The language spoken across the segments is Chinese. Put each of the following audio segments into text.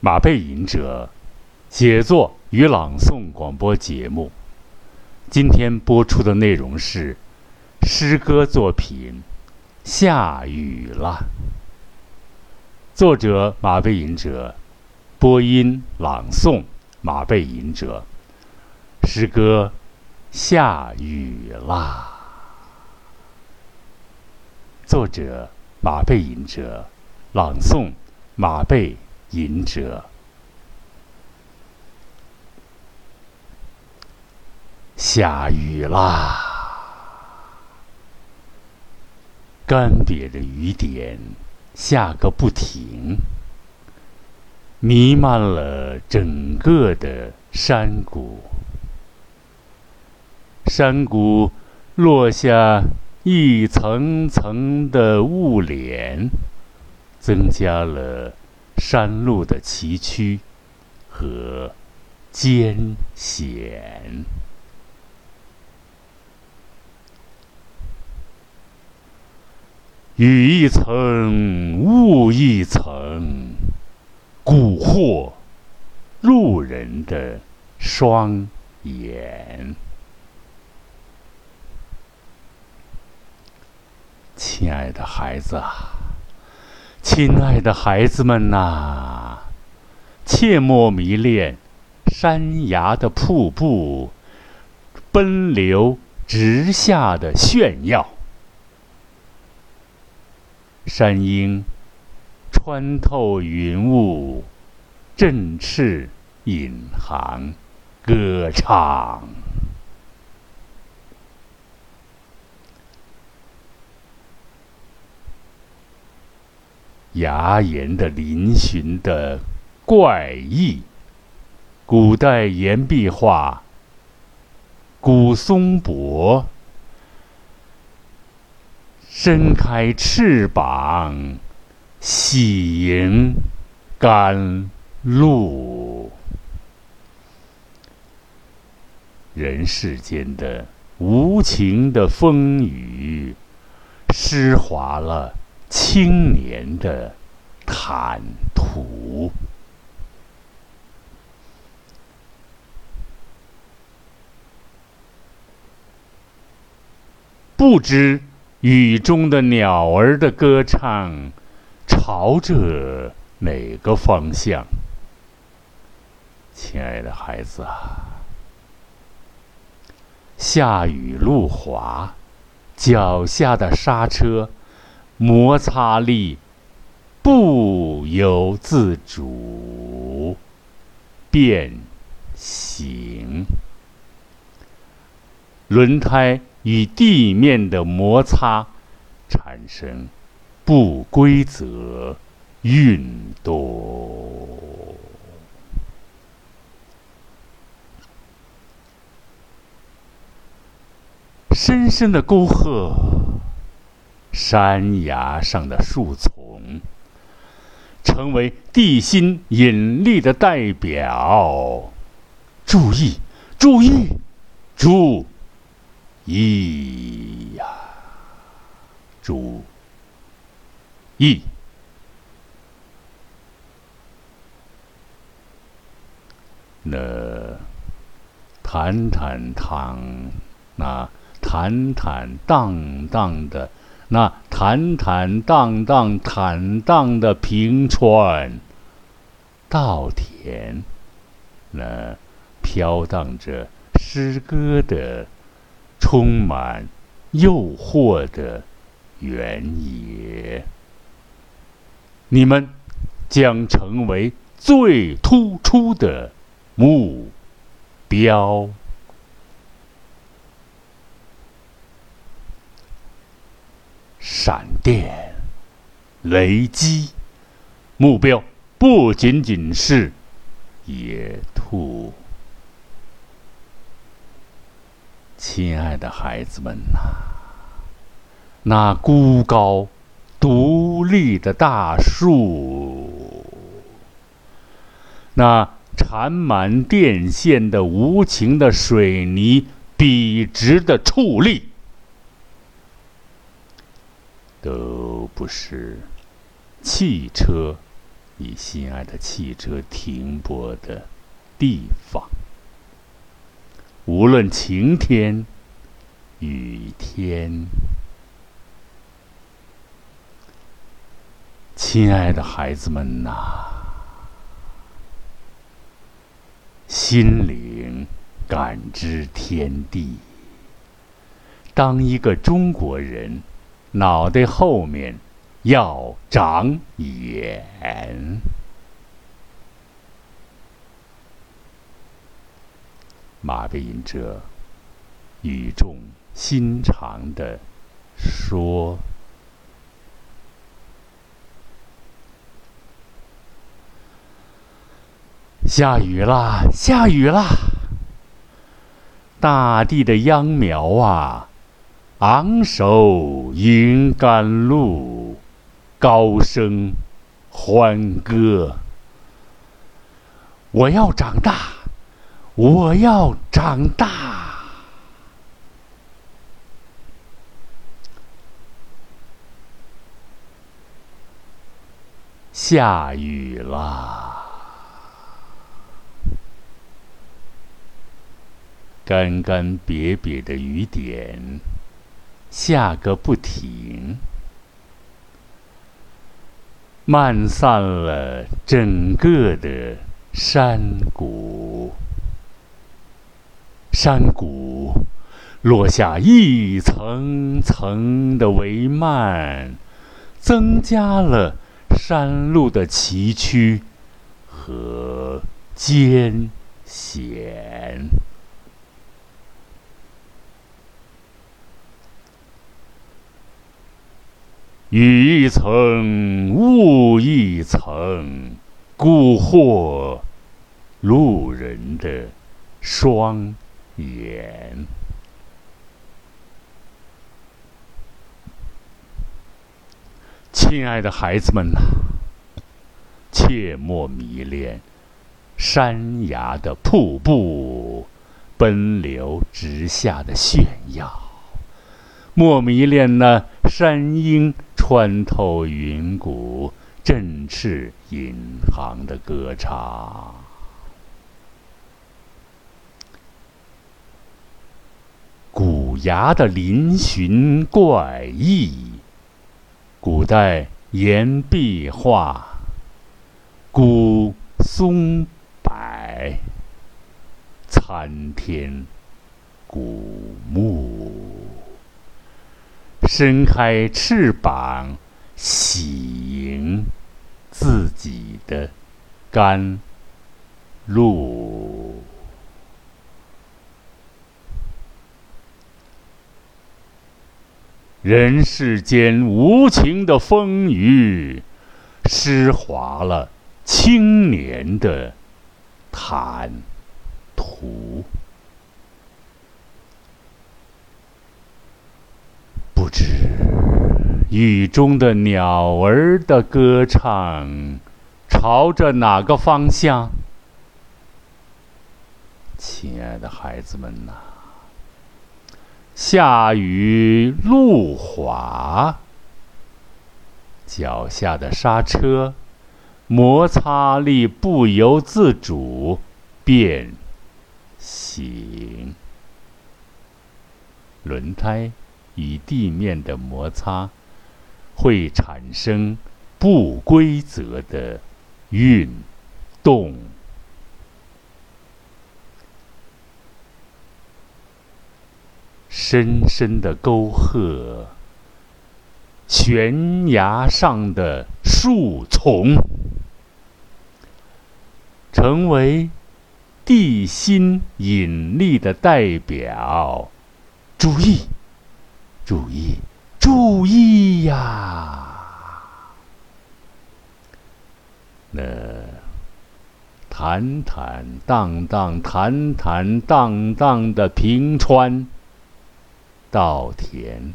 马背吟者写作与朗诵广播节目。今天播出的内容是诗歌作品《下雨了》，作者马背吟者，播音朗诵马背吟者。诗歌《下雨啦》，作者马背吟者，朗诵马背隐者。下雨啦，干瘪的雨点下个不停，弥漫了整个的山谷。山谷落下一层层的雾帘，增加了山路的崎岖和艰险。雨一层，雾一层，蛊惑路人的双眼。亲爱的孩子啊，亲爱的孩子们呐，切莫迷恋山崖的瀑布，奔流直下的炫耀。山鹰穿透云雾，振翅引航，歌唱。牙岩的嶙峋的怪异，古代岩壁画，古松柏伸开翅膀，喜迎甘露。人世间的无情的风雨，湿滑了。青年的坦途，不知雨中的鸟儿的歌唱朝着哪个方向？亲爱的孩子啊，下雨路滑，脚下的刹车。摩擦力不由自主变形，轮胎与地面的摩擦产生不规则运动，深深的沟壑。山崖上的树丛，成为地心引力的代表。注意，注意，注意呀！注意。那坦坦荡，那坦坦荡荡的。那坦坦荡荡、坦荡的平川、稻田，那飘荡着诗歌的、充满诱惑的原野，你们将成为最突出的目标。闪电、雷击，目标不仅仅是野兔。亲爱的孩子们呐，那孤高独立的大树，那缠满电线的无情的水泥，笔直的矗立。都不是汽车你心爱的汽车停泊的地方。无论晴天、雨天，亲爱的孩子们呐，心灵感知天地。当一个中国人，脑袋后面要长眼。马背吟者语重心长地说：“下雨啦，下雨啦！大地的秧苗啊，昂首迎甘露，高声欢歌。我要长大。”我要长大。下雨啦，干干瘪瘪的雨点下个不停，漫散了整个的山谷。山谷落下一层层的帷幔，增加了山路的崎岖和艰险。雨一层，雾一层，蛊惑路人的双。眼，亲爱的孩子们呐，切莫迷恋山崖的瀑布，奔流直下的炫耀；莫迷恋那山鹰穿透云谷、振翅引航的歌唱。古崖的嶙峋怪异，古代岩壁画，古松柏，参天古木，伸开翅膀，喜迎自己的甘露。人世间无情的风雨，湿滑了青年的坦途。不知雨中的鸟儿的歌唱，朝着哪个方向？亲爱的孩子们呐！下雨路滑，脚下的刹车摩擦力不由自主变形，轮胎与地面的摩擦会产生不规则的运动。深深的沟壑，悬崖上的树丛，成为地心引力的代表。注意，注意，注意呀！那坦坦荡荡、坦坦荡荡的平川。稻田，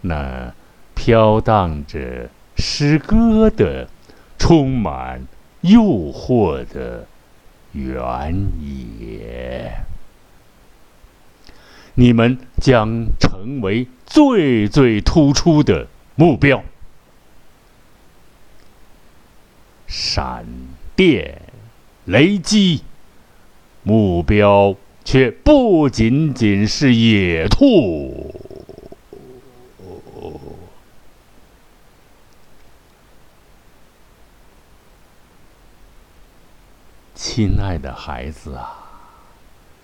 那飘荡着诗歌的、充满诱惑的原野，你们将成为最最突出的目标。闪电、雷击，目标却不仅仅是野兔。亲爱的孩子啊，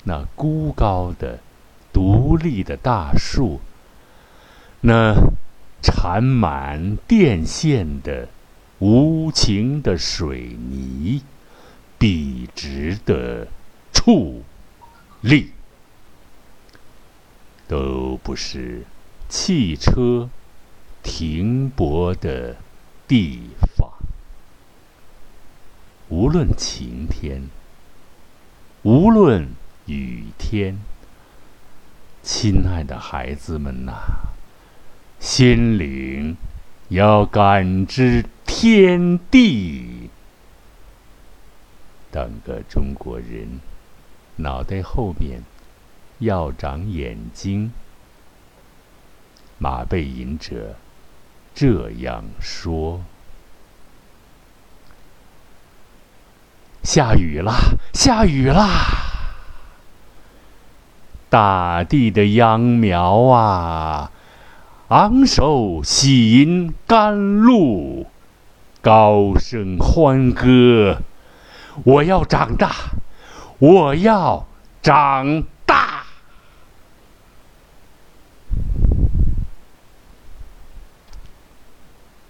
那孤高的、独立的大树，那缠满电线的无情的水泥，笔直的矗立，都不是汽车停泊的地方。无论晴天，无论雨天，亲爱的孩子们呐，心灵要感知天地。当个中国人，脑袋后面要长眼睛。马背吟者这样说。下雨啦！下雨啦！大地的秧苗啊，昂首喜迎甘露，高声欢歌。我要长大，我要长大。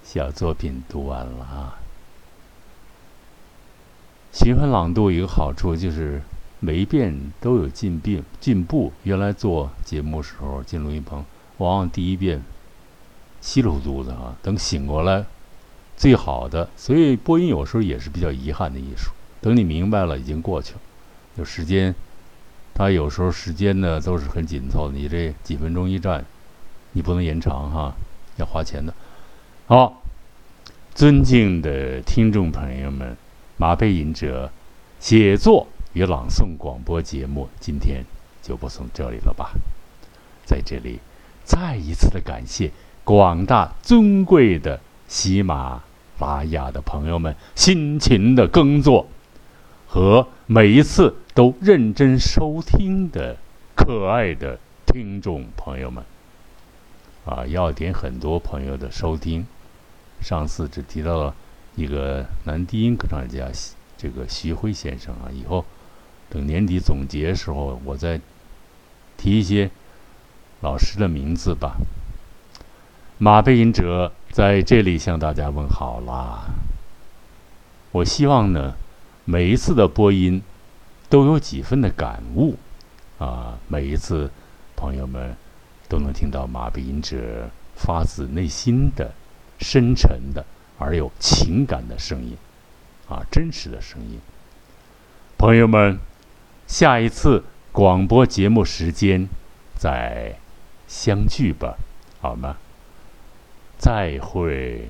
小作品读完了啊。循环朗读有一个好处，就是每一遍都有进步。进步。原来做节目时候进录音棚，往往第一遍稀里糊涂的啊，等醒过来，最好的。所以播音有时候也是比较遗憾的艺术。等你明白了，已经过去了。有时间，他有时候时间呢都是很紧凑。你这几分钟一站，你不能延长哈，要花钱的。好，尊敬的听众朋友们。马背吟者写作与朗诵广播节目，今天就播送这里了吧。在这里，再一次的感谢广大尊贵的喜马拉雅的朋友们辛勤的耕作，和每一次都认真收听的可爱的听众朋友们。啊，要点很多朋友的收听，上次只提到了。一个男低音歌唱家，这个徐辉先生啊，以后等年底总结时候，我再提一些老师的名字吧。马背吟者在这里向大家问好啦。我希望呢，每一次的播音都有几分的感悟啊，每一次朋友们都能听到马背吟者发自内心的、深沉的。而有情感的声音，啊，真实的声音。朋友们，下一次广播节目时间再相聚吧，好吗？再会。